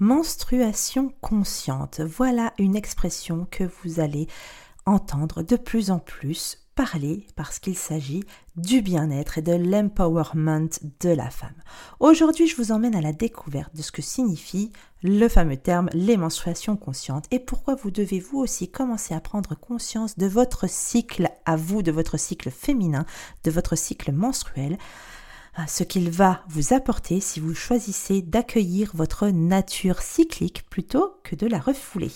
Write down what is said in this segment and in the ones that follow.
Menstruation consciente, voilà une expression que vous allez entendre de plus en plus parler parce qu'il s'agit du bien-être et de l'empowerment de la femme. Aujourd'hui, je vous emmène à la découverte de ce que signifie le fameux terme les menstruations conscientes et pourquoi vous devez vous aussi commencer à prendre conscience de votre cycle à vous, de votre cycle féminin, de votre cycle menstruel ce qu'il va vous apporter si vous choisissez d'accueillir votre nature cyclique plutôt que de la refouler.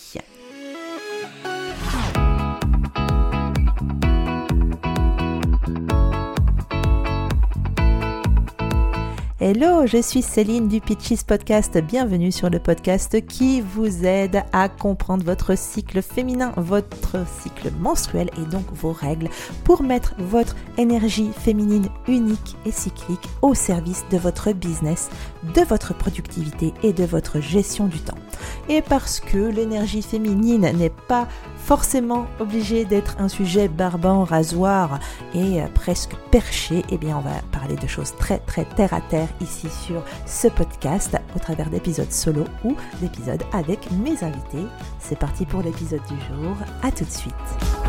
Hello, je suis Céline du Pitches Podcast. Bienvenue sur le podcast qui vous aide à comprendre votre cycle féminin, votre cycle menstruel et donc vos règles pour mettre votre énergie féminine unique et cyclique au service de votre business, de votre productivité et de votre gestion du temps. Et parce que l'énergie féminine n'est pas forcément obligé d'être un sujet barbant, rasoir et euh, presque perché, eh bien on va parler de choses très très terre à terre ici sur ce podcast au travers d'épisodes solo ou d'épisodes avec mes invités. C'est parti pour l'épisode du jour, à tout de suite.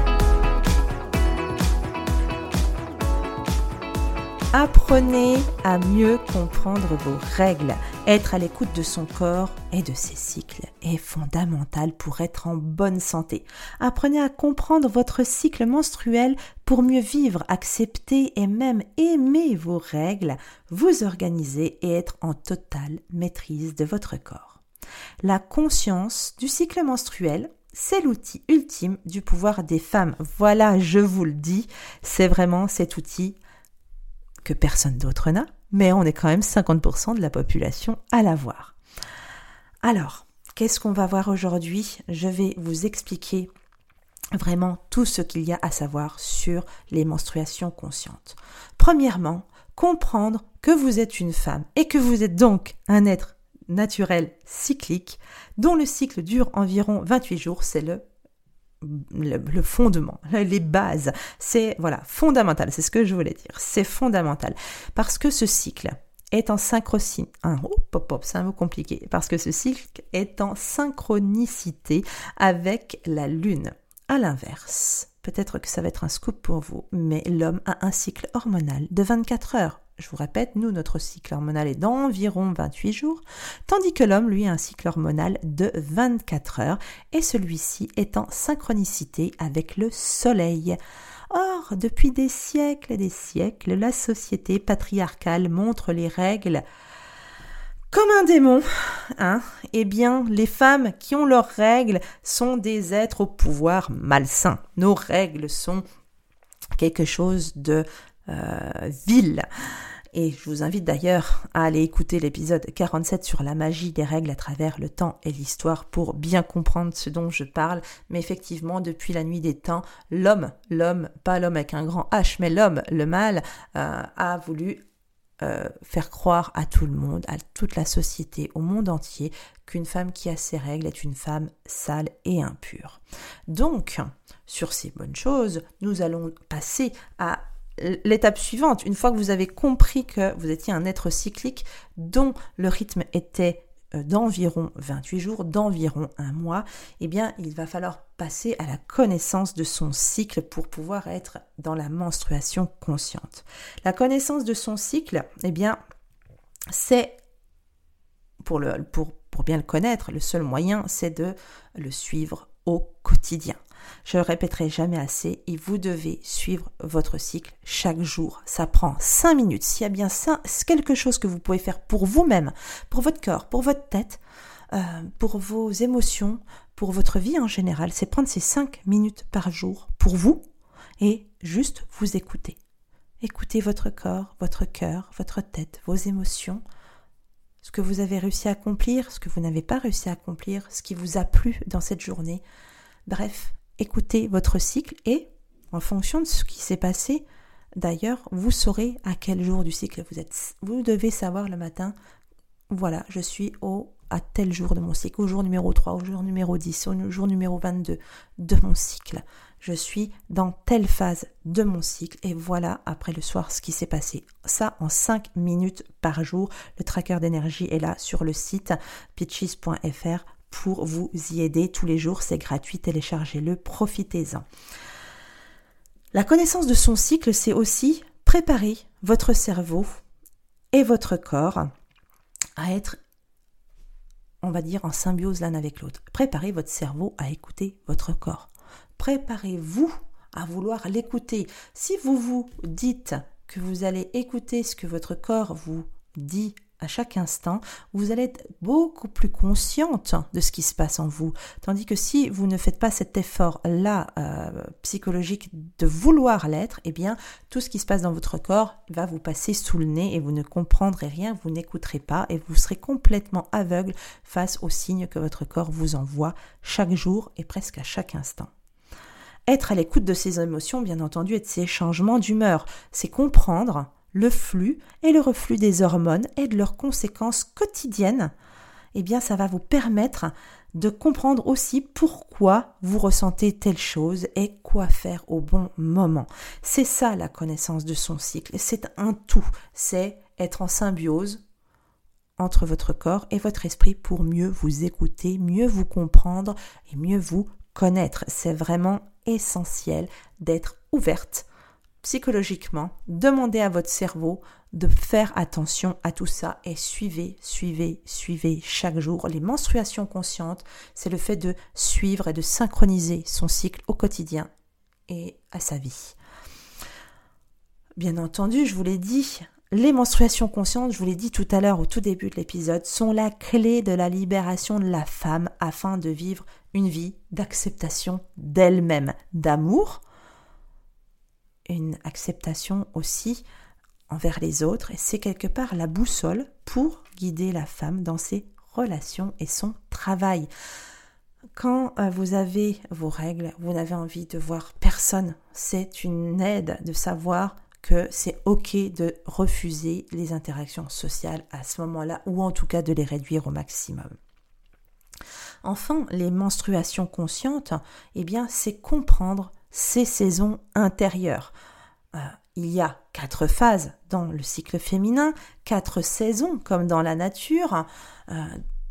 Apprenez à mieux comprendre vos règles. Être à l'écoute de son corps et de ses cycles est fondamental pour être en bonne santé. Apprenez à comprendre votre cycle menstruel pour mieux vivre, accepter et même aimer vos règles, vous organiser et être en totale maîtrise de votre corps. La conscience du cycle menstruel c'est l'outil ultime du pouvoir des femmes. Voilà, je vous le dis, c'est vraiment cet outil que personne d'autre n'a, mais on est quand même 50% de la population à l'avoir. Alors, qu'est-ce qu'on va voir aujourd'hui? Je vais vous expliquer vraiment tout ce qu'il y a à savoir sur les menstruations conscientes. Premièrement, comprendre que vous êtes une femme et que vous êtes donc un être naturel cyclique dont le cycle dure environ 28 jours, c'est le le, fondement, les bases. C'est voilà, fondamental, c'est ce que je voulais dire. C'est fondamental parce que ce cycle est en synchronicité. Hein, oh, c'est un mot compliqué. Parce que ce cycle est en synchronicité avec la lune. À l'inverse, peut-être que ça va être un scoop pour vous, mais l'homme a un cycle hormonal de 24 heures. Je vous répète, nous, notre cycle hormonal est d'environ 28 jours, tandis que l'homme, lui, a un cycle hormonal de 24 heures, et celui-ci est en synchronicité avec le Soleil. Or, depuis des siècles et des siècles, la société patriarcale montre les règles comme un démon. Hein eh bien, les femmes qui ont leurs règles sont des êtres au pouvoir malsain. Nos règles sont quelque chose de euh, ville. Et je vous invite d'ailleurs à aller écouter l'épisode 47 sur la magie des règles à travers le temps et l'histoire pour bien comprendre ce dont je parle. Mais effectivement, depuis la nuit des temps, l'homme, l'homme, pas l'homme avec un grand H, mais l'homme, le mal, euh, a voulu euh, faire croire à tout le monde, à toute la société, au monde entier, qu'une femme qui a ses règles est une femme sale et impure. Donc, sur ces bonnes choses, nous allons passer à l'étape suivante, une fois que vous avez compris que vous étiez un être cyclique dont le rythme était euh, d'environ 28 jours, d'environ un mois, eh bien, il va falloir passer à la connaissance de son cycle pour pouvoir être dans la menstruation consciente. La connaissance de son cycle, eh bien, c'est pour, pour bien le connaître, le seul moyen, c'est de le suivre au quotidien. Je le répéterai jamais assez et vous devez suivre votre cycle chaque jour. Ça prend 5 minutes. S'il y a bien quelque chose que vous pouvez faire pour vous-même, pour votre corps, pour votre tête, euh, pour vos émotions, pour votre vie en général, c'est prendre ces 5 minutes par jour pour vous et juste vous écouter. Écoutez votre corps, votre cœur, votre tête, vos émotions, ce que vous avez réussi à accomplir, ce que vous n'avez pas réussi à accomplir, ce qui vous a plu dans cette journée. Bref, écoutez votre cycle et, en fonction de ce qui s'est passé, d'ailleurs, vous saurez à quel jour du cycle vous êtes. Vous devez savoir le matin, voilà, je suis au à tel jour de mon cycle, au jour numéro 3, au jour numéro 10, au jour numéro 22 de mon cycle. Je suis dans telle phase de mon cycle et voilà après le soir ce qui s'est passé. Ça en 5 minutes par jour. Le tracker d'énergie est là sur le site pitches.fr pour vous y aider tous les jours. C'est gratuit, téléchargez-le, profitez-en. La connaissance de son cycle, c'est aussi préparer votre cerveau et votre corps à être, on va dire, en symbiose l'un avec l'autre. Préparez votre cerveau à écouter votre corps. Préparez-vous à vouloir l'écouter. Si vous vous dites que vous allez écouter ce que votre corps vous dit à chaque instant, vous allez être beaucoup plus consciente de ce qui se passe en vous. Tandis que si vous ne faites pas cet effort-là euh, psychologique de vouloir l'être, eh bien, tout ce qui se passe dans votre corps va vous passer sous le nez et vous ne comprendrez rien, vous n'écouterez pas et vous serez complètement aveugle face aux signes que votre corps vous envoie chaque jour et presque à chaque instant. Être à l'écoute de ses émotions, bien entendu, et de ses changements d'humeur, c'est comprendre le flux et le reflux des hormones et de leurs conséquences quotidiennes, eh bien ça va vous permettre de comprendre aussi pourquoi vous ressentez telle chose et quoi faire au bon moment. C'est ça la connaissance de son cycle, c'est un tout, c'est être en symbiose entre votre corps et votre esprit pour mieux vous écouter, mieux vous comprendre et mieux vous connaître. C'est vraiment essentiel d'être ouverte psychologiquement, demandez à votre cerveau de faire attention à tout ça et suivez, suivez, suivez chaque jour. Les menstruations conscientes, c'est le fait de suivre et de synchroniser son cycle au quotidien et à sa vie. Bien entendu, je vous l'ai dit, les menstruations conscientes, je vous l'ai dit tout à l'heure au tout début de l'épisode, sont la clé de la libération de la femme afin de vivre une vie d'acceptation d'elle-même, d'amour, une acceptation aussi envers les autres c'est quelque part la boussole pour guider la femme dans ses relations et son travail. Quand euh, vous avez vos règles, vous n'avez envie de voir personne. C'est une aide de savoir que c'est ok de refuser les interactions sociales à ce moment-là ou en tout cas de les réduire au maximum. Enfin, les menstruations conscientes, eh bien, c'est comprendre ces saisons intérieures. Euh, il y a quatre phases dans le cycle féminin, quatre saisons comme dans la nature. Euh,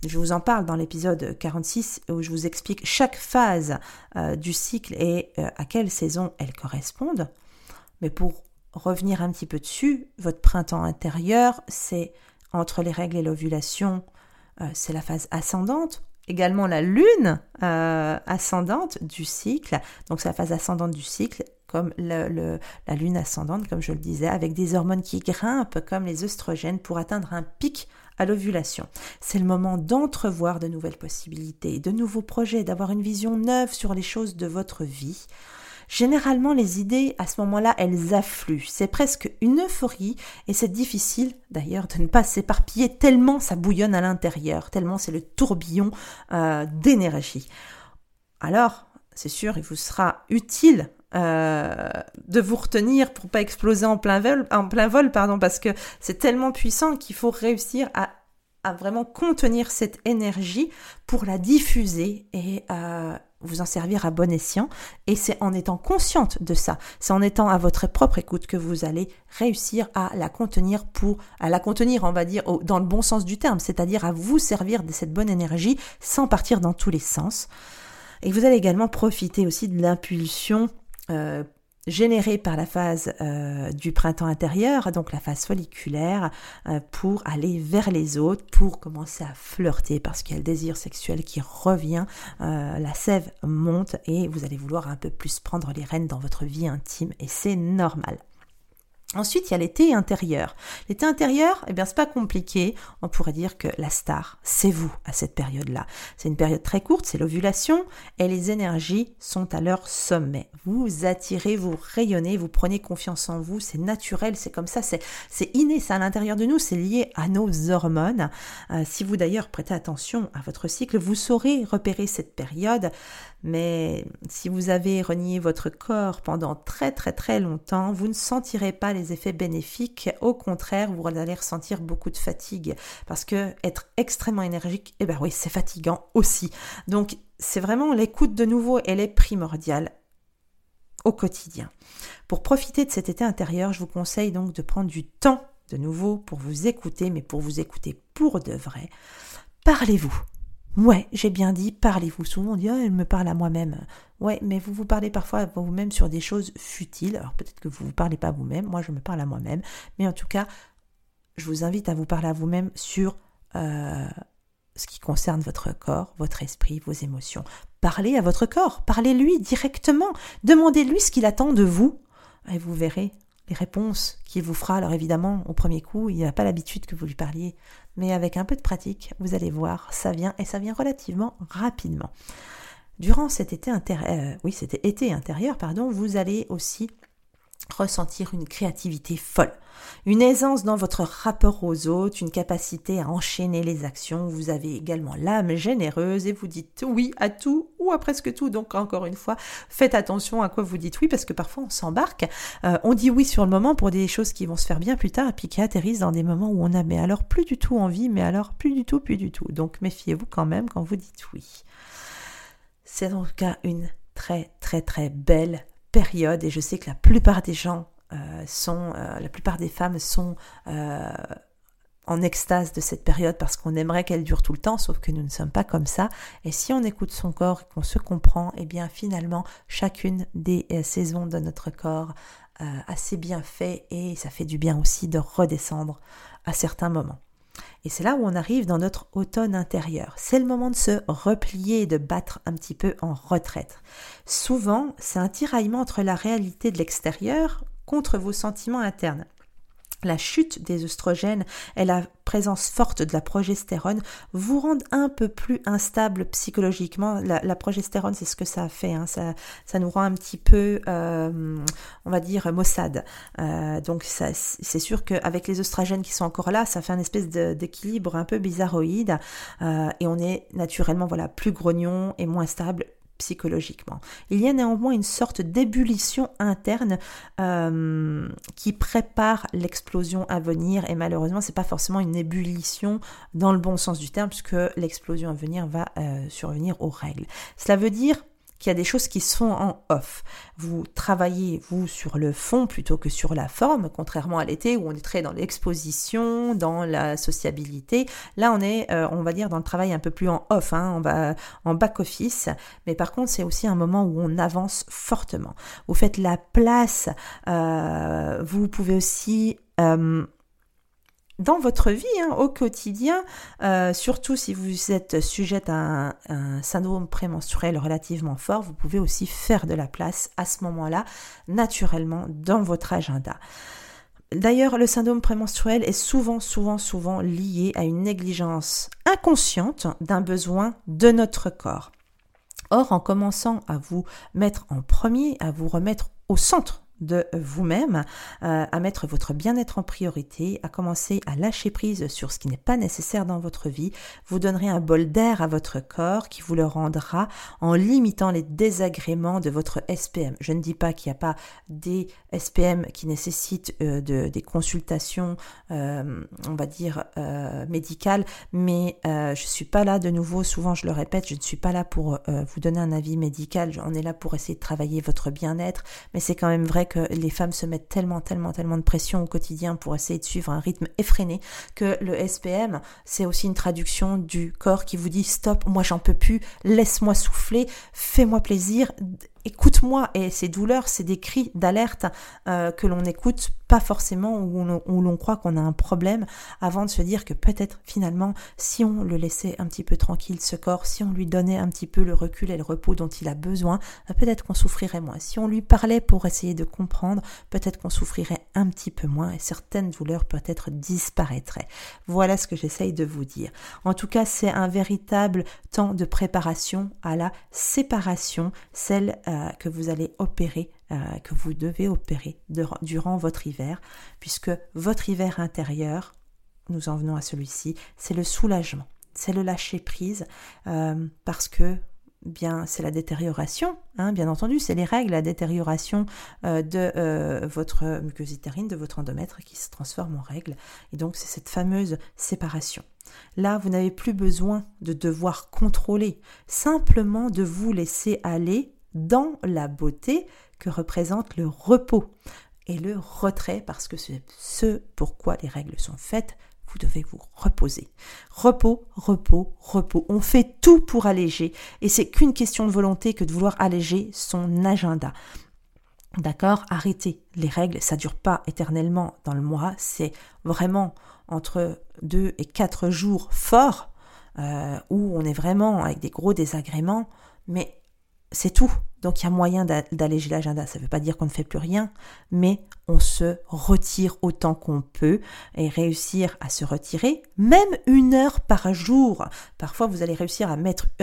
je vous en parle dans l'épisode 46 où je vous explique chaque phase euh, du cycle et à quelle saison elles correspondent. Mais pour revenir un petit peu dessus, votre printemps intérieur, c'est entre les règles et l'ovulation, c'est la phase ascendante également la lune euh, ascendante du cycle, donc c'est la phase ascendante du cycle, comme la lune ascendante, comme je le disais, avec des hormones qui grimpent comme les œstrogènes pour atteindre un pic à l'ovulation. C'est le moment d'entrevoir de nouvelles possibilités, de nouveaux projets, d'avoir une vision neuve sur les choses de votre vie. Généralement, les idées, à ce moment-là, elles affluent. C'est presque une euphorie et c'est difficile d'ailleurs de ne pas s'éparpiller tellement ça bouillonne à l'intérieur, tellement c'est le tourbillon euh, d'énergie. Alors, c'est sûr, il vous sera utile euh, de vous retenir pour pas exploser en plein vol, pardon, parce que c'est tellement puissant qu'il faut réussir à, à, vraiment contenir cette énergie pour la diffuser et euh, vous en servir à bon escient. Et c'est en étant consciente de ça, c'est en étant à votre propre écoute que vous allez réussir à la contenir pour, à la contenir, on va dire, dans le bon sens du terme, c'est-à-dire à vous servir de cette bonne énergie sans partir dans tous les sens. Et vous allez également profiter aussi de l'impulsion euh, générée par la phase euh, du printemps intérieur, donc la phase folliculaire, euh, pour aller vers les autres, pour commencer à flirter, parce qu'il y a le désir sexuel qui revient, euh, la sève monte et vous allez vouloir un peu plus prendre les rênes dans votre vie intime, et c'est normal. Ensuite, il y a l'été intérieur. L'été intérieur, eh bien, c'est pas compliqué. On pourrait dire que la star, c'est vous à cette période-là. C'est une période très courte, c'est l'ovulation, et les énergies sont à leur sommet. Vous attirez, vous rayonnez, vous prenez confiance en vous, c'est naturel, c'est comme ça, c'est, c'est inné, c'est à l'intérieur de nous, c'est lié à nos hormones. Euh, si vous d'ailleurs prêtez attention à votre cycle, vous saurez repérer cette période. Mais si vous avez renié votre corps pendant très très très longtemps, vous ne sentirez pas les effets bénéfiques. Au contraire, vous allez ressentir beaucoup de fatigue parce que être extrêmement énergique, eh ben oui, c'est fatigant aussi. Donc, c'est vraiment l'écoute de nouveau, elle est primordiale au quotidien. Pour profiter de cet été intérieur, je vous conseille donc de prendre du temps de nouveau pour vous écouter, mais pour vous écouter pour de vrai. Parlez-vous. Ouais, j'ai bien dit, parlez-vous. Souvent on dit, oh, elle me parle à moi-même. Ouais, mais vous vous parlez parfois à vous-même sur des choses futiles. Alors peut-être que vous ne vous parlez pas vous-même. Moi, je me parle à moi-même. Mais en tout cas, je vous invite à vous parler à vous-même sur euh, ce qui concerne votre corps, votre esprit, vos émotions. Parlez à votre corps, parlez-lui directement, demandez-lui ce qu'il attend de vous, et vous verrez les réponses qu'il vous fera. Alors évidemment, au premier coup, il n'a pas l'habitude que vous lui parliez, mais avec un peu de pratique, vous allez voir, ça vient, et ça vient relativement rapidement. Durant cet été, euh, oui, cet été intérieur, pardon, vous allez aussi ressentir une créativité folle, une aisance dans votre rapport aux autres, une capacité à enchaîner les actions. Vous avez également l'âme généreuse et vous dites oui à tout ou à presque tout. Donc encore une fois, faites attention à quoi vous dites oui parce que parfois on s'embarque. Euh, on dit oui sur le moment pour des choses qui vont se faire bien plus tard et puis qui atterrissent dans des moments où on a mais alors plus du tout envie, mais alors plus du tout, plus du tout. Donc méfiez-vous quand même quand vous dites oui. C'est en tout cas une très très très belle période et je sais que la plupart des gens euh, sont, euh, la plupart des femmes sont euh, en extase de cette période parce qu'on aimerait qu'elle dure tout le temps, sauf que nous ne sommes pas comme ça. Et si on écoute son corps et qu'on se comprend, et eh bien finalement, chacune des saisons de notre corps a ses bienfaits et ça fait du bien aussi de redescendre à certains moments. Et c'est là où on arrive dans notre automne intérieur. C'est le moment de se replier de battre un petit peu en retraite. Souvent, c'est un tiraillement entre la réalité de l'extérieur contre vos sentiments internes la chute des oestrogènes et la présence forte de la progestérone vous rendent un peu plus instable psychologiquement. La, progestérone, c'est ce que ça fait. Hein. Ça, ça, nous rend un petit peu, euh, on va dire, maussade. Euh, donc, c'est sûr qu'avec les oestrogènes qui sont encore là, ça fait un espèce d'équilibre un peu bizarroïde. Euh, et on est naturellement voilà plus grognon et moins stable psychologiquement. Il y a néanmoins une sorte d'ébullition interne euh, qui prépare l'explosion à venir et malheureusement c'est pas forcément une ébullition dans le bon sens du terme puisque l'explosion à venir va euh, survenir aux règles. Cela veut dire qu'il y a des choses qui sont en off. Vous travaillez, vous, sur le fond plutôt que sur la forme, contrairement à l'été où on est très dans l'exposition, dans la sociabilité. Là, on est, euh, on va dire, dans le travail un peu plus en off, hein, on va en back-office. Mais par contre, c'est aussi un moment où on avance fortement. Vous faites la place, euh, vous pouvez aussi... Euh, dans votre vie, hein, au quotidien, euh, surtout si vous êtes sujette à un, syndrome prémenstruel relativement fort, vous pouvez aussi faire de la place à ce moment-là, naturellement, dans votre agenda. D'ailleurs, le syndrome prémenstruel est souvent, souvent, souvent lié à une négligence inconsciente d'un besoin de notre corps. Or, en commençant à vous mettre en premier, à vous remettre au centre de vous-même, euh, à mettre votre bien-être en priorité, à commencer à lâcher prise sur ce qui n'est pas nécessaire dans votre vie. Vous donnerez un bol d'air à votre corps qui vous le rendra en limitant les désagréments de votre SPM. Je ne dis pas qu'il n'y a pas des SPM qui nécessitent euh, de, des consultations, euh, on va dire, médicales, mais je suis pas là de nouveau, souvent je le répète, je ne suis pas là pour vous donner un avis médical, on est là pour essayer de travailler votre bien-être, mais c'est quand même vrai les femmes se mettent tellement, tellement, tellement de pression au quotidien pour essayer de suivre un rythme effréné que le SPM, c'est aussi une traduction du corps qui vous dit stop, moi j'en peux plus, laisse-moi souffler, fais-moi plaisir, écoute-moi. Et ces douleurs, c'est des cris d'alerte euh, que l'on écoute pas forcément où l'on croit qu'on a un problème avant de se dire que peut-être finalement, si on le laissait un petit peu tranquille, ce corps, si on lui donnait un petit peu le recul et le repos dont il a besoin, euh, peut-être qu'on souffrirait moins. Si on lui parlait pour essayer de comprendre, peut-être qu'on souffrirait un petit peu moins et certaines douleurs peut-être disparaîtraient. Voilà ce que j'essaye de vous dire. En tout cas, c'est un véritable temps de préparation à la séparation, celle euh, que vous allez opérer, euh, que vous devez opérer durant votre hiver, puisque votre hiver intérieur, nous en venons à celui-ci, c'est le soulagement, c'est le lâcher prise, euh, parce que bien c'est la détérioration, hein, bien entendu, c'est les règles, la détérioration euh, de euh, votre muqueuse utérine, de votre endomètre qui se transforme en règles. Et donc c'est cette fameuse séparation. Là, vous n'avez plus besoin de devoir contrôler, simplement de vous laisser aller dans la beauté que représente le repos et le retrait, parce que c'est ce pourquoi les règles sont faites, vous devez vous reposer. Repos, repos, repos. On fait tout pour alléger et c'est qu'une question de volonté que de vouloir alléger son agenda. D'accord? Arrêtez. Les règles, ça dure pas éternellement dans le mois, c'est vraiment entre deux et quatre jours forts euh, où on est vraiment avec des gros désagréments, mais c'est tout. Donc il y a moyen d'alléger l'agenda. Ça ne veut pas dire qu'on ne fait plus rien, mais on se retire autant qu'on peut et réussir à se retirer, même une heure par jour. Parfois vous allez réussir à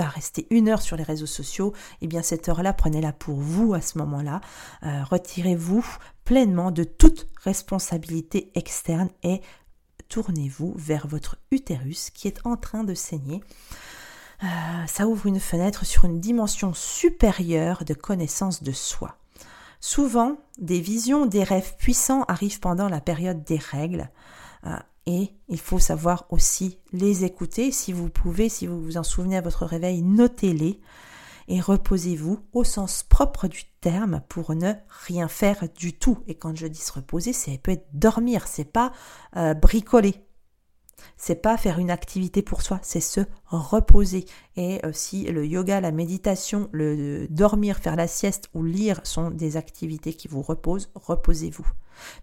rester une heure sur les réseaux sociaux. Eh bien cette heure-là, prenez-la pour vous à ce moment-là. Euh, retirez-vous pleinement de toute responsabilité externe et tournez-vous vers votre utérus qui est en train de saigner. Euh, ça ouvre une fenêtre sur une dimension supérieure de connaissance de soi. Souvent, des visions, des rêves puissants arrivent pendant la période des règles. Euh, et il faut savoir aussi les écouter. Si vous pouvez, si vous vous en souvenez à votre réveil, notez-les et reposez-vous au sens propre du terme pour ne rien faire du tout. Et quand je dis se reposer, c'est peut être dormir, c'est pas euh, bricoler. C'est pas faire une activité pour soi, c'est se reposer. Et euh, si le yoga, la méditation, le dormir, faire la sieste ou lire sont des activités qui vous reposent, reposez-vous.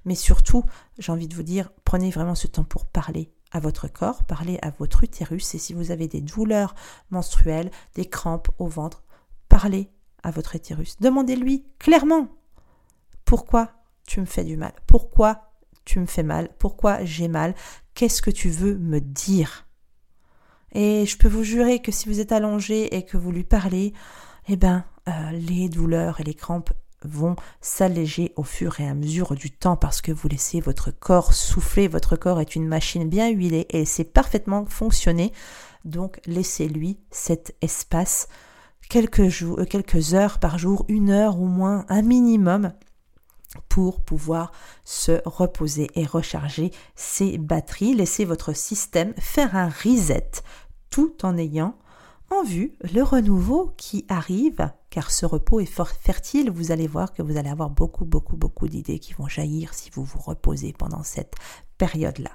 Mais surtout, j'ai envie de vous dire, prenez vraiment ce temps pour parler à votre corps, parler à votre utérus. Et si vous avez des douleurs menstruelles, des crampes au ventre, parlez à votre utérus. Demandez-lui clairement pourquoi tu me fais du mal, pourquoi tu me fais mal, pourquoi j'ai mal, qu'est-ce que tu veux me dire? Et je peux vous jurer que si vous êtes allongé et que vous lui parlez, eh ben, euh, les douleurs et les crampes vont s'alléger au fur et à mesure du temps parce que vous laissez votre corps souffler. Votre corps est une machine bien huilée et c'est parfaitement fonctionner. Donc laissez-lui cet espace quelques jours, euh, quelques heures par jour, une heure au moins, un minimum pour pouvoir se reposer et recharger ses batteries. Laissez votre système faire un reset tout en ayant en vue le renouveau qui arrive, car ce repos est fort fertile. Vous allez voir que vous allez avoir beaucoup, beaucoup, beaucoup d'idées qui vont jaillir si vous vous reposez pendant cette période-là.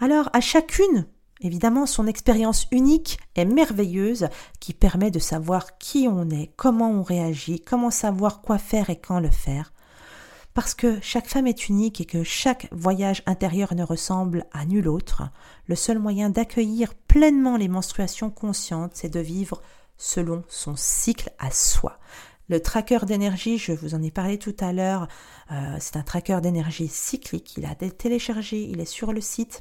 Alors, à chacune, évidemment, son expérience unique et merveilleuse qui permet de savoir qui on est, comment on réagit, comment savoir quoi faire et quand le faire parce que chaque femme est unique et que chaque voyage intérieur ne ressemble à nul autre, le seul moyen d'accueillir pleinement les menstruations conscientes, c'est de vivre selon son cycle à soi. Le tracker d'énergie, je vous en ai parlé tout à l'heure, euh, c'est un tracker d'énergie cyclique, il a téléchargé, il est sur le site.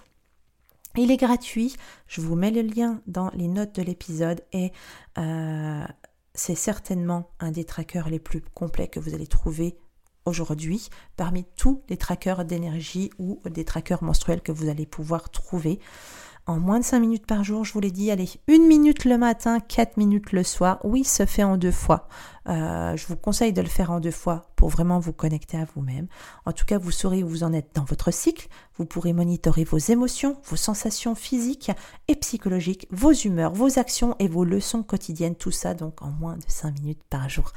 Il est gratuit, je vous mets le lien dans les notes de l'épisode et euh, c'est certainement un des trackers les plus complets que vous allez trouver aujourd'hui parmi tous les trackers d'énergie ou des trackers menstruels que vous allez pouvoir trouver. En moins de 5 minutes par jour, je vous l'ai dit, allez, une minute le matin, 4 minutes le soir. Oui, se fait en deux fois. Euh, je vous conseille de le faire en deux fois pour vraiment vous connecter à vous-même. En tout cas, vous saurez où vous en êtes dans votre cycle. Vous pourrez monitorer vos émotions, vos sensations physiques et psychologiques, vos humeurs, vos actions et vos leçons quotidiennes. Tout ça donc en moins de 5 minutes par jour.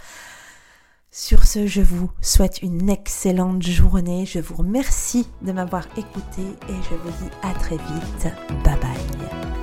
Sur ce, je vous souhaite une excellente journée. Je vous remercie de m'avoir écouté et je vous dis à très vite. Bye bye.